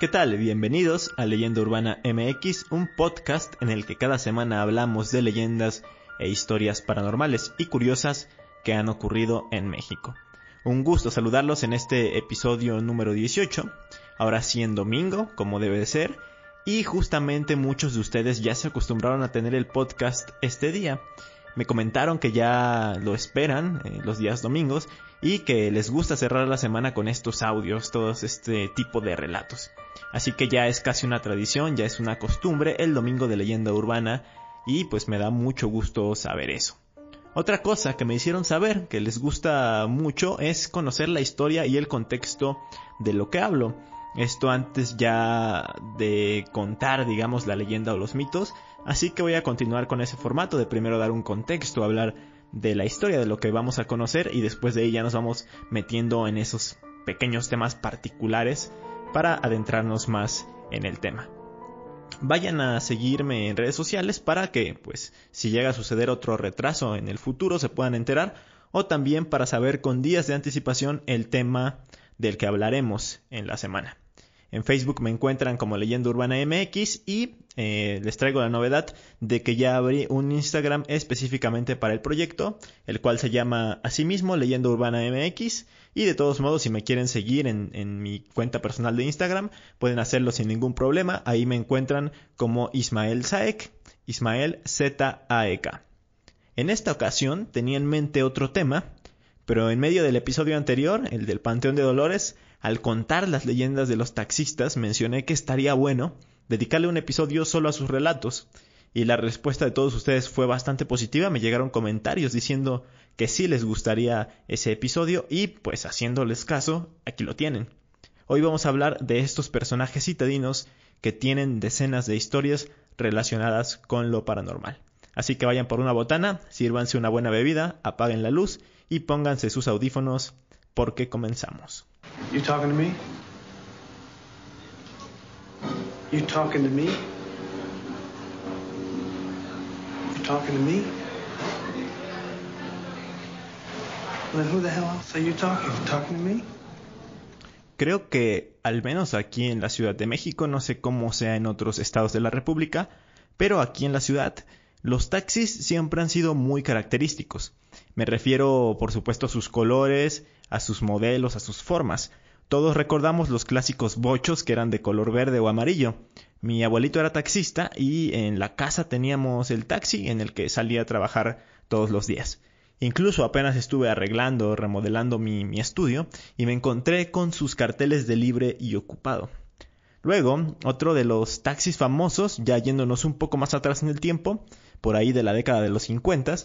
¿Qué tal? Bienvenidos a Leyenda Urbana MX, un podcast en el que cada semana hablamos de leyendas e historias paranormales y curiosas que han ocurrido en México. Un gusto saludarlos en este episodio número 18, ahora sí en domingo, como debe de ser, y justamente muchos de ustedes ya se acostumbraron a tener el podcast este día. Me comentaron que ya lo esperan eh, los días domingos y que les gusta cerrar la semana con estos audios, todos este tipo de relatos. Así que ya es casi una tradición, ya es una costumbre el domingo de leyenda urbana y pues me da mucho gusto saber eso. Otra cosa que me hicieron saber que les gusta mucho es conocer la historia y el contexto de lo que hablo. Esto antes ya de contar, digamos, la leyenda o los mitos. Así que voy a continuar con ese formato de primero dar un contexto, hablar de la historia de lo que vamos a conocer y después de ahí ya nos vamos metiendo en esos pequeños temas particulares para adentrarnos más en el tema vayan a seguirme en redes sociales para que, pues, si llega a suceder otro retraso en el futuro se puedan enterar o también para saber con días de anticipación el tema del que hablaremos en la semana. En Facebook me encuentran como Leyenda Urbana MX y eh, les traigo la novedad de que ya abrí un Instagram específicamente para el proyecto, el cual se llama asimismo Leyenda Urbana MX. Y de todos modos, si me quieren seguir en, mi cuenta personal de Instagram, pueden hacerlo sin ningún problema. Ahí me encuentran como Ismael Saek, Ismael Z-A-E-K. En esta ocasión tenía en mente otro tema, pero en medio del episodio anterior, el del Panteón de Dolores, al contar las leyendas de los taxistas, mencioné que estaría bueno dedicarle un episodio solo a sus relatos. Y la respuesta de todos ustedes fue bastante positiva. Me llegaron comentarios diciendo que sí les gustaría ese episodio y pues haciéndoles caso, aquí lo tienen. Hoy vamos a hablar de estos personajes citadinos que tienen decenas de historias relacionadas con lo paranormal. Así que vayan por una botana, sírvanse una buena bebida, apaguen la luz y pónganse sus audífonos porque comenzamos. You talking to me? You talking to me? You talking to me? Then who the hell are you talking? Talking to me? Creo que, al menos aquí en la Ciudad de México, no sé cómo sea en otros estados de la República, pero aquí en la ciudad, los taxis siempre han sido muy característicos. Me refiero, por supuesto, a sus colores, a sus modelos, a sus formas. Todos recordamos los clásicos bochos que eran de color verde o amarillo. Mi abuelito era taxista y en la casa teníamos el taxi en el que salía a trabajar todos los días. Incluso apenas estuve arreglando, remodelando mi, mi estudio y me encontré con sus carteles de libre y ocupado. Luego, otro de los taxis famosos, ya yéndonos un poco más atrás en el tiempo, por ahí de la década de los 50,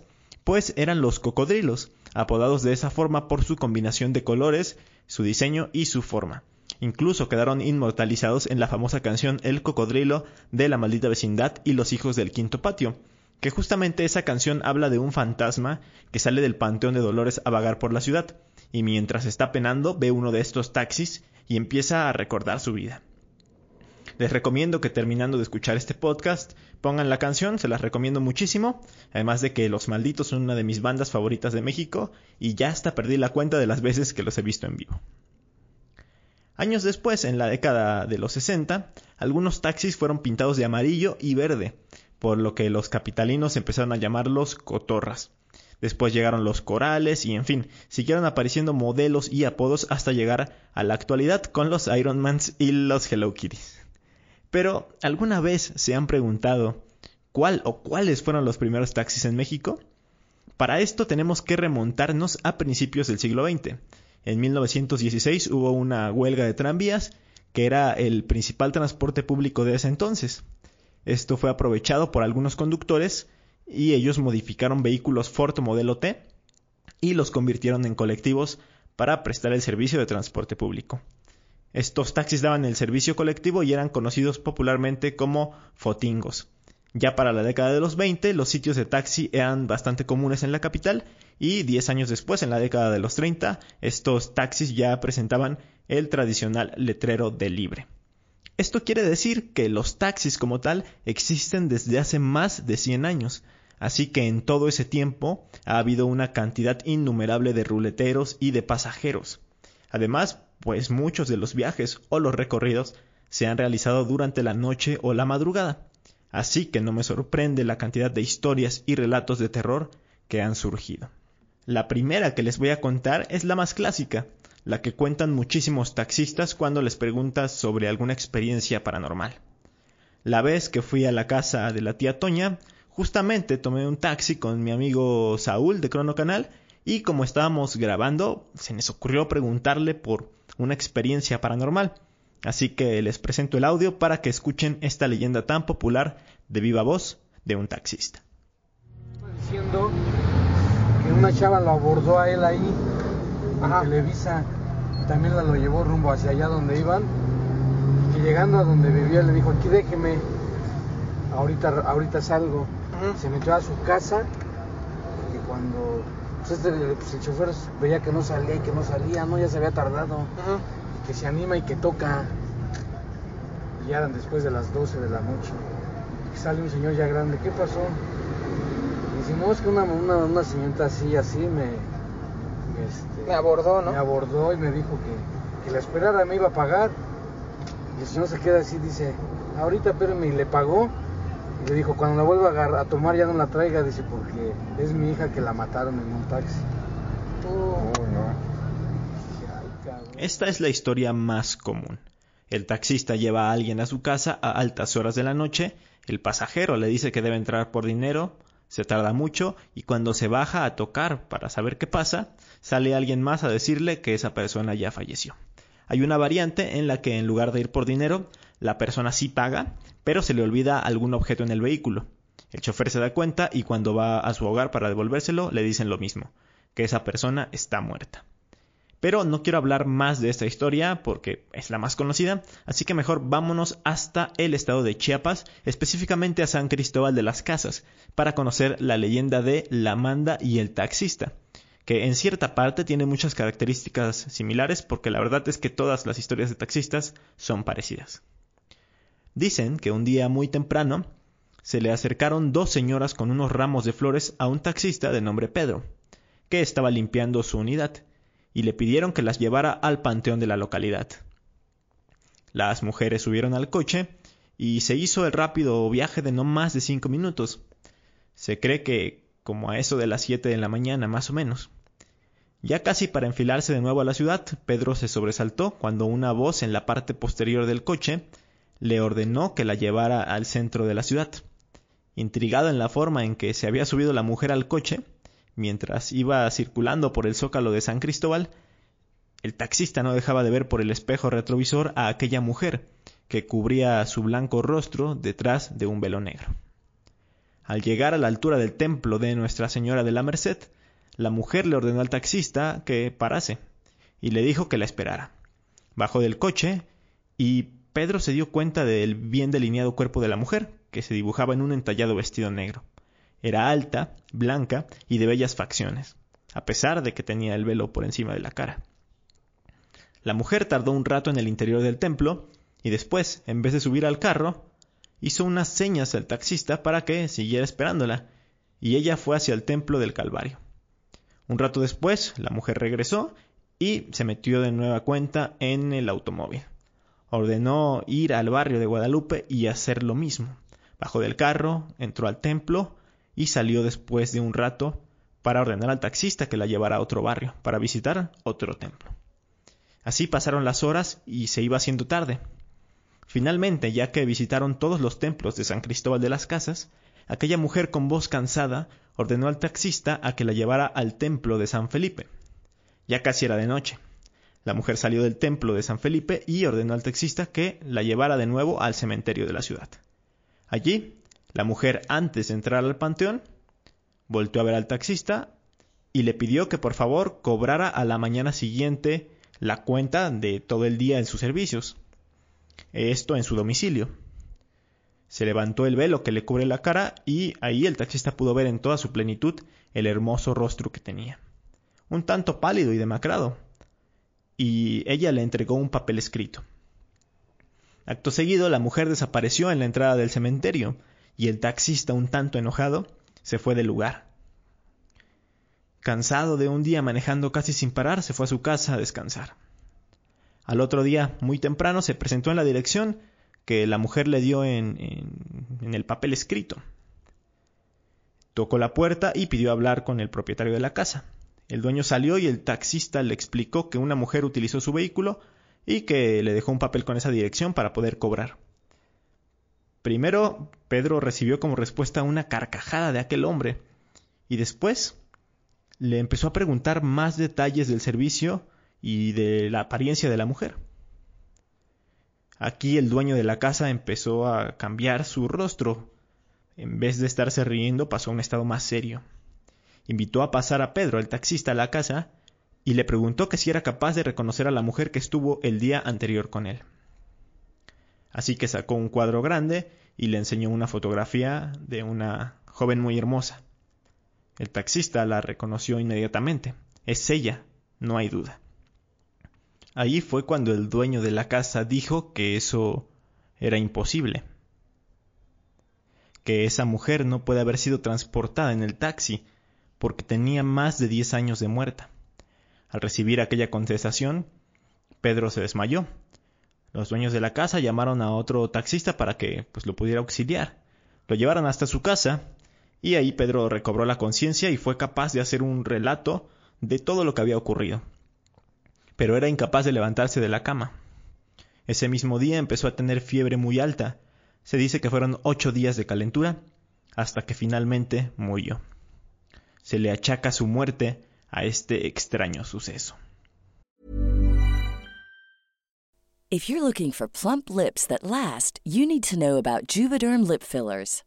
pues eran los cocodrilos, apodados de esa forma por su combinación de colores, su diseño y su forma. Incluso quedaron inmortalizados en la famosa canción El cocodrilo de la maldita vecindad y los hijos del quinto patio, que justamente esa canción habla de un fantasma que sale del Panteón de Dolores a vagar por la ciudad, y mientras está penando ve uno de estos taxis y empieza a recordar su vida. Les recomiendo que terminando de escuchar este podcast pongan la canción, se las recomiendo muchísimo, además de que Los Malditos son una de mis bandas favoritas de México y ya hasta perdí la cuenta de las veces que los he visto en vivo. Años después, en la década de los 60, algunos taxis fueron pintados de amarillo y verde, por lo que los capitalinos empezaron a llamarlos cotorras. Después llegaron los corales y en fin, siguieron apareciendo modelos y apodos hasta llegar a la actualidad con los Ironmans y los Hello Kitties. Pero, ¿alguna vez se han preguntado cuál o cuáles fueron los primeros taxis en México? Para esto tenemos que remontarnos a principios del siglo XX. En 1916 hubo una huelga de tranvías, que era el principal transporte público de ese entonces. Esto fue aprovechado por algunos conductores y ellos modificaron vehículos Ford modelo T y los convirtieron en colectivos para prestar el servicio de transporte público. Estos taxis daban el servicio colectivo y eran conocidos popularmente como fotingos. Ya para la década de los 20 los sitios de taxi eran bastante comunes en la capital y 10 años después, en la década de los 30, estos taxis ya presentaban el tradicional letrero de libre. Esto quiere decir que los taxis como tal existen desde hace más de 100 años, así que en todo ese tiempo ha habido una cantidad innumerable de ruleteros y de pasajeros. Además, pues muchos de los viajes o los recorridos se han realizado durante la noche o la madrugada, así que no me sorprende la cantidad de historias y relatos de terror que han surgido. La primera que les voy a contar es la más clásica, la que cuentan muchísimos taxistas cuando les preguntas sobre alguna experiencia paranormal. La vez que fui a la casa de la tía Toña, justamente tomé un taxi con mi amigo Saúl de Crono Canal y como estábamos grabando, se nos ocurrió preguntarle por una experiencia paranormal. Así que les presento el audio para que escuchen esta leyenda tan popular de viva voz de un taxista. Diciendo que una chava lo abordó a él ahí Ajá. Televisa también la lo llevó rumbo hacia allá donde iban. Y llegando a donde vivía le dijo, aquí déjeme, ahorita, ahorita salgo. Se metió a su casa y cuando pues, este, pues, el chofer veía que no salía y que no salía, no, ya se había tardado. que se anima y que toca. Y ya eran después de las 12 de la noche. Y sale un señor ya grande, ¿qué pasó? Y dice, no, es que una, una, una señorita así, así me, este, me abordó, ¿no? Me abordó y me dijo que, que, la esperara, me iba a pagar. Y el señor se queda así, dice, ahorita espérame, y le pagó. Y le dijo, cuando la vuelva a, a, tomar ya no la traiga, dice, porque es mi hija que la mataron en un taxi. Oh, no. Esta es la historia más común. El taxista lleva a alguien a su casa a altas horas de la noche, el pasajero le dice que debe entrar por dinero, se tarda mucho y cuando se baja a tocar para saber qué pasa, sale alguien más a decirle que esa persona ya falleció. Hay una variante en la que en lugar de ir por dinero, la persona sí paga, pero se le olvida algún objeto en el vehículo. El chofer se da cuenta y cuando va a su hogar para devolvérselo le dicen lo mismo, que esa persona está muerta. Pero no quiero hablar más de esta historia porque es la más conocida, así que mejor vámonos hasta el estado de Chiapas, específicamente a San Cristóbal de las Casas, para conocer la leyenda de La Manda y el taxista, que en cierta parte tiene muchas características similares porque la verdad es que todas las historias de taxistas son parecidas. Dicen que un día muy temprano se le acercaron dos señoras con unos ramos de flores a un taxista de nombre Pedro, que estaba limpiando su unidad y le pidieron que las llevara al panteón de la localidad. Las mujeres subieron al coche y se hizo el rápido viaje de no más de cinco minutos. Se cree que como a eso de las siete de la mañana más o menos. Ya casi para enfilarse de nuevo a la ciudad, Pedro se sobresaltó cuando una voz en la parte posterior del coche le ordenó que la llevara al centro de la ciudad. Intrigado en la forma en que se había subido la mujer al coche, Mientras iba circulando por el zócalo de San Cristóbal, el taxista no dejaba de ver por el espejo retrovisor a aquella mujer que cubría su blanco rostro detrás de un velo negro. Al llegar a la altura del templo de Nuestra Señora de la Merced, la mujer le ordenó al taxista que parase y le dijo que la esperara. Bajó del coche y Pedro se dio cuenta del bien delineado cuerpo de la mujer, que se dibujaba en un entallado vestido negro. Era alta, blanca y de bellas facciones, a pesar de que tenía el velo por encima de la cara. La mujer tardó un rato en el interior del templo y después, en vez de subir al carro, hizo unas señas al taxista para que siguiera esperándola, y ella fue hacia el templo del Calvario. Un rato después, la mujer regresó y se metió de nueva cuenta en el automóvil. Ordenó ir al barrio de Guadalupe y hacer lo mismo. Bajó del carro, entró al templo, y salió después de un rato para ordenar al taxista que la llevara a otro barrio, para visitar otro templo. Así pasaron las horas y se iba haciendo tarde. Finalmente, ya que visitaron todos los templos de San Cristóbal de las Casas, aquella mujer con voz cansada ordenó al taxista a que la llevara al templo de San Felipe. Ya casi era de noche. La mujer salió del templo de San Felipe y ordenó al taxista que la llevara de nuevo al cementerio de la ciudad. Allí la mujer, antes de entrar al panteón, volteó a ver al taxista y le pidió que por favor cobrara a la mañana siguiente la cuenta de todo el día en sus servicios. Esto en su domicilio. Se levantó el velo que le cubre la cara y ahí el taxista pudo ver en toda su plenitud el hermoso rostro que tenía. Un tanto pálido y demacrado. Y ella le entregó un papel escrito. Acto seguido, la mujer desapareció en la entrada del cementerio y el taxista, un tanto enojado, se fue del lugar. Cansado de un día manejando casi sin parar, se fue a su casa a descansar. Al otro día, muy temprano, se presentó en la dirección que la mujer le dio en, el papel escrito. Tocó la puerta y pidió hablar con el propietario de la casa. El dueño salió y el taxista le explicó que una mujer utilizó su vehículo y que le dejó un papel con esa dirección para poder cobrar. Primero, Pedro recibió como respuesta una carcajada de aquel hombre y después le empezó a preguntar más detalles del servicio y de la apariencia de la mujer. Aquí el dueño de la casa empezó a cambiar su rostro. En vez de estarse riendo, pasó a un estado más serio. Invitó a pasar a Pedro, el taxista, a la casa y le preguntó que si era capaz de reconocer a la mujer que estuvo el día anterior con él. Así que sacó un cuadro grande y le enseñó una fotografía de una joven muy hermosa. El taxista la reconoció inmediatamente. Es ella, no hay duda. Allí fue cuando el dueño de la casa dijo que eso era imposible, que esa mujer no puede haber sido transportada en el taxi porque tenía más de diez años de muerta. Al recibir aquella contestación, Pedro se desmayó. Los dueños de la casa llamaron a otro taxista para que pues, lo pudiera auxiliar. Lo llevaron hasta su casa y ahí Pedro recobró la conciencia y fue capaz de hacer un relato de todo lo que había ocurrido. Pero era incapaz de levantarse de la cama. Ese mismo día empezó a tener fiebre muy alta. Se dice que fueron ocho días de calentura hasta que finalmente murió. Se le achaca su muerte a este extraño suceso. If you're looking for plump lips that last, you need to know about Juvederm lip fillers.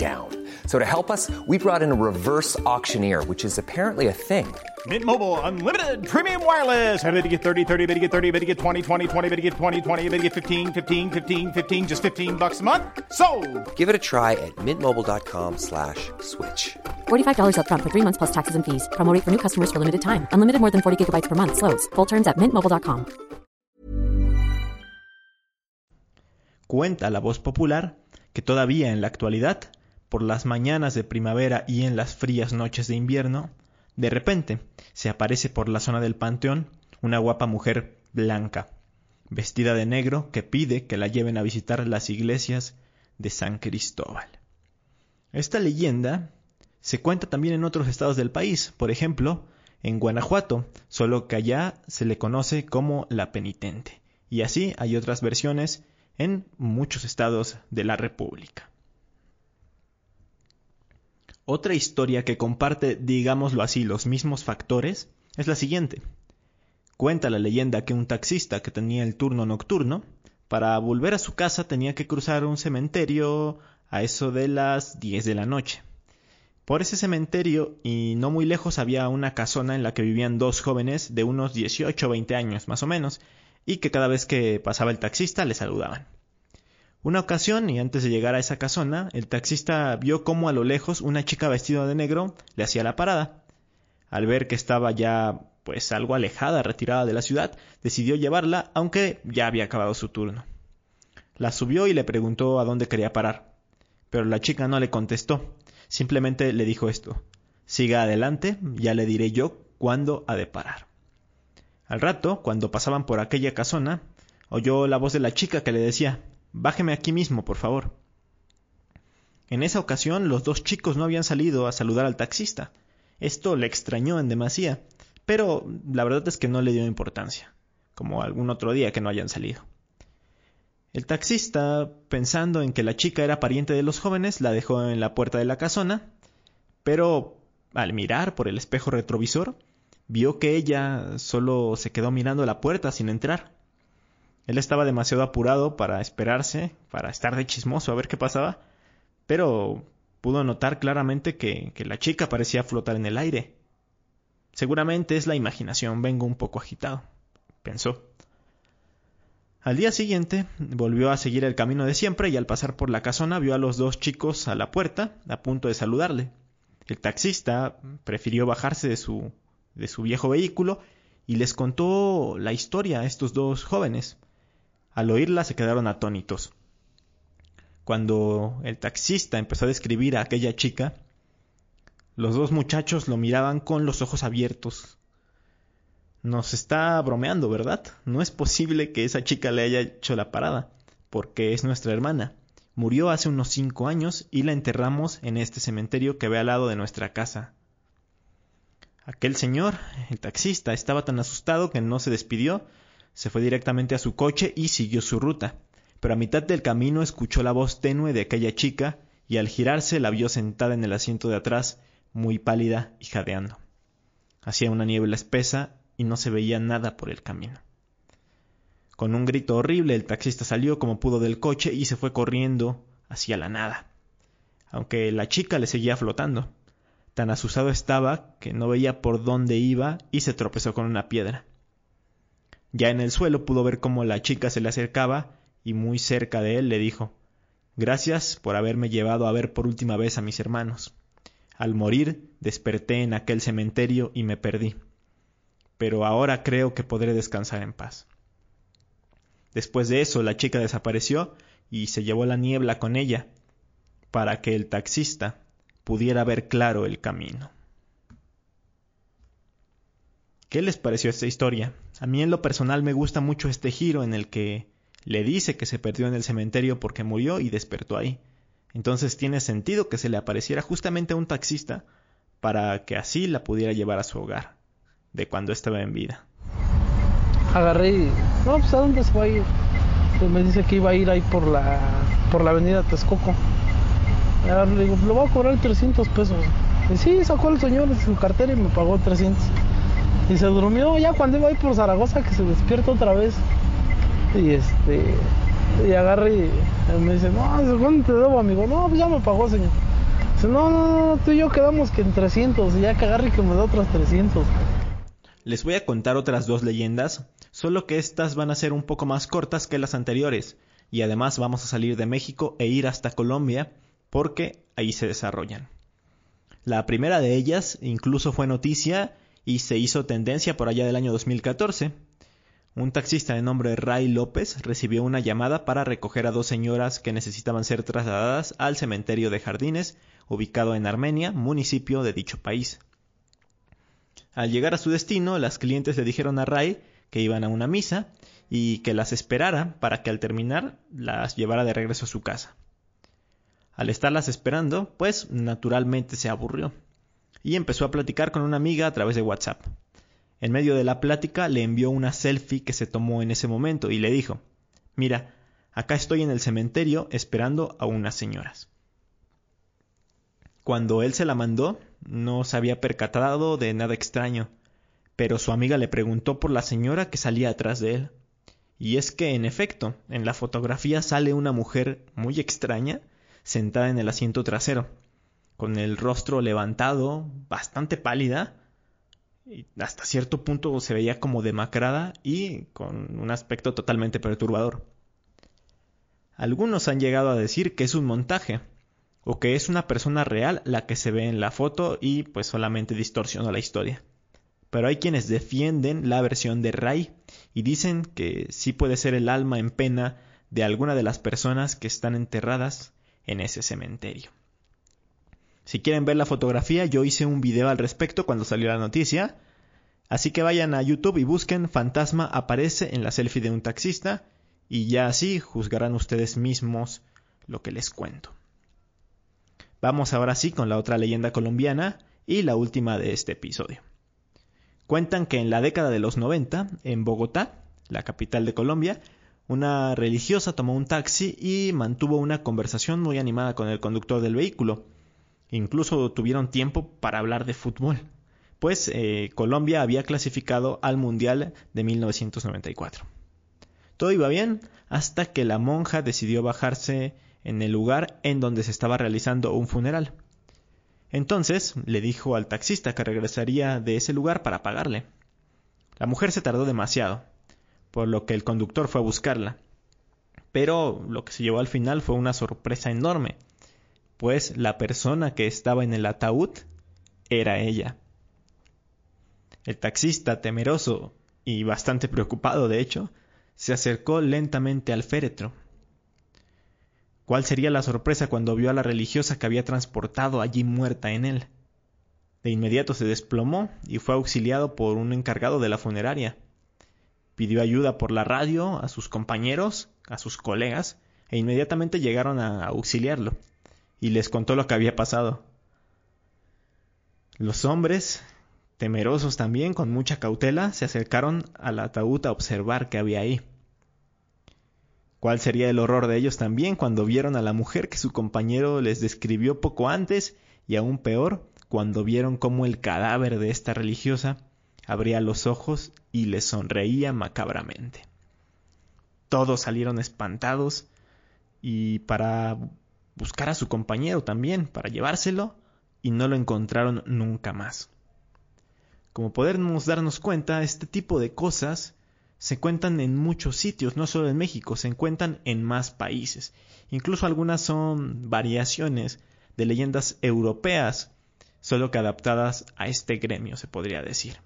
down. So to help us, we brought in a reverse auctioneer, which is apparently a thing. Mint Mobile unlimited premium wireless. Ready to get 30, 30, bit to get 30, bit to get 20, 20, 20, bit to get 20, 20, bit to get 15, 15, 15, 15 just 15 bucks a month. So, Give it a try at mintmobile.com/switch. slash $45 up front for 3 months plus taxes and fees. Promo rate for new customers for limited time. Unlimited more than 40 gigabytes per month slows. Full terms at mintmobile.com. Cuenta la voz popular que todavía en la actualidad por las mañanas de primavera y en las frías noches de invierno, de repente se aparece por la zona del panteón una guapa mujer blanca, vestida de negro, que pide que la lleven a visitar las iglesias de San Cristóbal. Esta leyenda se cuenta también en otros estados del país, por ejemplo, en Guanajuato, solo que allá se le conoce como la penitente, y así hay otras versiones en muchos estados de la República. Otra historia que comparte, digámoslo así, los mismos factores es la siguiente. Cuenta la leyenda que un taxista que tenía el turno nocturno, para volver a su casa tenía que cruzar un cementerio a eso de las 10 de la noche. Por ese cementerio y no muy lejos había una casona en la que vivían dos jóvenes de unos 18 o 20 años más o menos, y que cada vez que pasaba el taxista le saludaban. Una ocasión, y antes de llegar a esa casona, el taxista vio cómo a lo lejos una chica vestida de negro le hacía la parada. Al ver que estaba ya pues algo alejada, retirada de la ciudad, decidió llevarla, aunque ya había acabado su turno. La subió y le preguntó a dónde quería parar. Pero la chica no le contestó, simplemente le dijo esto. Siga adelante, ya le diré yo cuándo ha de parar. Al rato, cuando pasaban por aquella casona, oyó la voz de la chica que le decía Bájeme aquí mismo, por favor. En esa ocasión los dos chicos no habían salido a saludar al taxista. Esto le extrañó en demasía, pero la verdad es que no le dio importancia, como algún otro día que no hayan salido. El taxista, pensando en que la chica era pariente de los jóvenes, la dejó en la puerta de la casona, pero al mirar por el espejo retrovisor, vio que ella solo se quedó mirando la puerta sin entrar. Él estaba demasiado apurado para esperarse, para estar de chismoso a ver qué pasaba, pero pudo notar claramente que, que la chica parecía flotar en el aire. Seguramente es la imaginación, vengo un poco agitado, pensó. Al día siguiente volvió a seguir el camino de siempre y al pasar por la casona vio a los dos chicos a la puerta, a punto de saludarle. El taxista prefirió bajarse de su, de su viejo vehículo y les contó la historia a estos dos jóvenes. Al oírla se quedaron atónitos. Cuando el taxista empezó a describir a aquella chica, los dos muchachos lo miraban con los ojos abiertos, nos está bromeando, ¿verdad? No es posible que esa chica le haya hecho la parada, porque es nuestra hermana. Murió hace unos cinco años y la enterramos en este cementerio que ve al lado de nuestra casa. Aquel señor, el taxista, estaba tan asustado que no se despidió, se fue directamente a su coche y siguió su ruta, pero a mitad del camino escuchó la voz tenue de aquella chica y al girarse la vio sentada en el asiento de atrás, muy pálida y jadeando. Hacía una niebla espesa y no se veía nada por el camino. Con un grito horrible el taxista salió como pudo del coche y se fue corriendo hacia la nada, aunque la chica le seguía flotando. Tan asusado estaba que no veía por dónde iba y se tropezó con una piedra. Ya en el suelo pudo ver cómo la chica se le acercaba y muy cerca de él le dijo Gracias por haberme llevado a ver por última vez a mis hermanos. Al morir desperté en aquel cementerio y me perdí pero ahora creo que podré descansar en paz. Después de eso, la chica desapareció y se llevó la niebla con ella, para que el taxista pudiera ver claro el camino. ¿Qué les pareció esta historia? A mí en lo personal me gusta mucho este giro en el que le dice que se perdió en el cementerio porque murió y despertó ahí. Entonces tiene sentido que se le apareciera justamente a un taxista para que así la pudiera llevar a su hogar de cuando estaba en vida. Agarré y, no, pues a dónde se va a ir. Pues me dice que iba a ir ahí por la, por la avenida Texcoco. le digo, lo voy a cobrar 300 pesos. Y sí, sacó el señor su cartera y me pagó 300. Y se durmió ya cuando iba ahí por Zaragoza que se despierta otra vez. Y este, y agarré y me dice, no, ¿cuánto te debo, amigo? No, pues ya me pagó, señor. Dice, no, no, no, tú y yo quedamos que en 300. Y ya que agarre que me da otras 300. Les voy a contar otras dos leyendas, solo que estas van a ser un poco más cortas que las anteriores, y además vamos a salir de México e ir hasta Colombia, porque ahí se desarrollan. La primera de ellas incluso fue noticia y se hizo tendencia por allá del año 2014. Un taxista de nombre Ray López recibió una llamada para recoger a dos señoras que necesitaban ser trasladadas al cementerio de Jardines, ubicado en Armenia, municipio de dicho país. Al llegar a su destino, las clientes le dijeron a Ray que iban a una misa y que las esperara para que al terminar las llevara de regreso a su casa. Al estarlas esperando, pues naturalmente se aburrió y empezó a platicar con una amiga a través de WhatsApp. En medio de la plática le envió una selfie que se tomó en ese momento y le dijo, mira, acá estoy en el cementerio esperando a unas señoras. Cuando él se la mandó, no se había percatado de nada extraño, pero su amiga le preguntó por la señora que salía atrás de él. Y es que, en efecto, en la fotografía sale una mujer muy extraña sentada en el asiento trasero, con el rostro levantado, bastante pálida, y hasta cierto punto se veía como demacrada y con un aspecto totalmente perturbador. Algunos han llegado a decir que es un montaje, o que es una persona real la que se ve en la foto y pues solamente distorsiona la historia. Pero hay quienes defienden la versión de Ray y dicen que sí puede ser el alma en pena de alguna de las personas que están enterradas en ese cementerio. Si quieren ver la fotografía, yo hice un video al respecto cuando salió la noticia, así que vayan a YouTube y busquen Fantasma aparece en la selfie de un taxista y ya así juzgarán ustedes mismos lo que les cuento. Vamos ahora sí con la otra leyenda colombiana y la última de este episodio. Cuentan que en la década de los 90, en Bogotá, la capital de Colombia, una religiosa tomó un taxi y mantuvo una conversación muy animada con el conductor del vehículo. Incluso tuvieron tiempo para hablar de fútbol, pues eh, Colombia había clasificado al Mundial de 1994. Todo iba bien hasta que la monja decidió bajarse en el lugar en donde se estaba realizando un funeral. Entonces le dijo al taxista que regresaría de ese lugar para pagarle. La mujer se tardó demasiado, por lo que el conductor fue a buscarla. Pero lo que se llevó al final fue una sorpresa enorme, pues la persona que estaba en el ataúd era ella. El taxista, temeroso y bastante preocupado de hecho, se acercó lentamente al féretro. ¿Cuál sería la sorpresa cuando vio a la religiosa que había transportado allí muerta en él? De inmediato se desplomó y fue auxiliado por un encargado de la funeraria pidió ayuda por la radio a sus compañeros, a sus colegas, e inmediatamente llegaron a auxiliarlo y les contó lo que había pasado. Los hombres, temerosos también, con mucha cautela, se acercaron al ataúd a observar qué había ahí. ¿Cuál sería el horror de ellos también cuando vieron a la mujer que su compañero les describió poco antes y aún peor cuando vieron cómo el cadáver de esta religiosa abría los ojos y le sonreía macabramente. Todos salieron espantados y para buscar a su compañero también, para llevárselo, y no lo encontraron nunca más. Como podemos darnos cuenta, este tipo de cosas se cuentan en muchos sitios, no solo en México, se encuentran en más países. Incluso algunas son variaciones de leyendas europeas, solo que adaptadas a este gremio, se podría decir.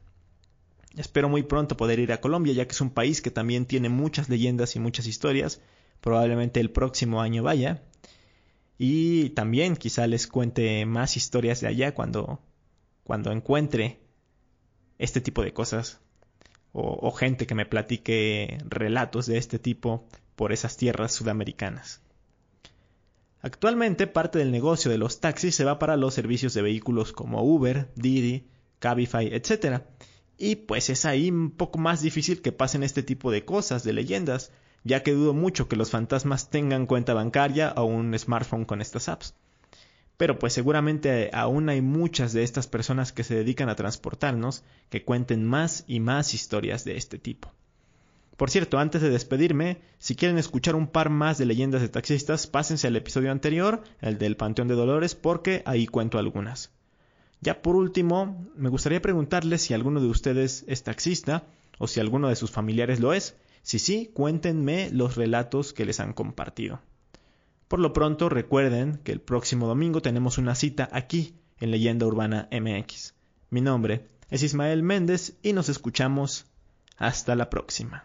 Espero muy pronto poder ir a Colombia, ya que es un país que también tiene muchas leyendas y muchas historias. Probablemente el próximo año vaya. Y también quizá les cuente más historias de allá cuando, cuando encuentre este tipo de cosas. O, o gente que me platique relatos de este tipo por esas tierras sudamericanas. Actualmente parte del negocio de los taxis se va para los servicios de vehículos como Uber, Didi, Cabify, etc y pues es ahí un poco más difícil que pasen este tipo de cosas, de leyendas, ya que dudo mucho que los fantasmas tengan cuenta bancaria o un smartphone con estas apps. Pero pues seguramente aún hay muchas de estas personas que se dedican a transportarnos que cuenten más y más historias de este tipo. Por cierto, antes de despedirme, si quieren escuchar un par más de leyendas de taxistas, pásense al episodio anterior, el del Panteón de Dolores, porque ahí cuento algunas. Ya por último, me gustaría preguntarles si alguno de ustedes es taxista o si alguno de sus familiares lo es. Si sí, cuéntenme los relatos que les han compartido. Por lo pronto, recuerden que el próximo domingo tenemos una cita aquí en Leyenda Urbana MX. Mi nombre es Ismael Méndez y nos escuchamos hasta la próxima.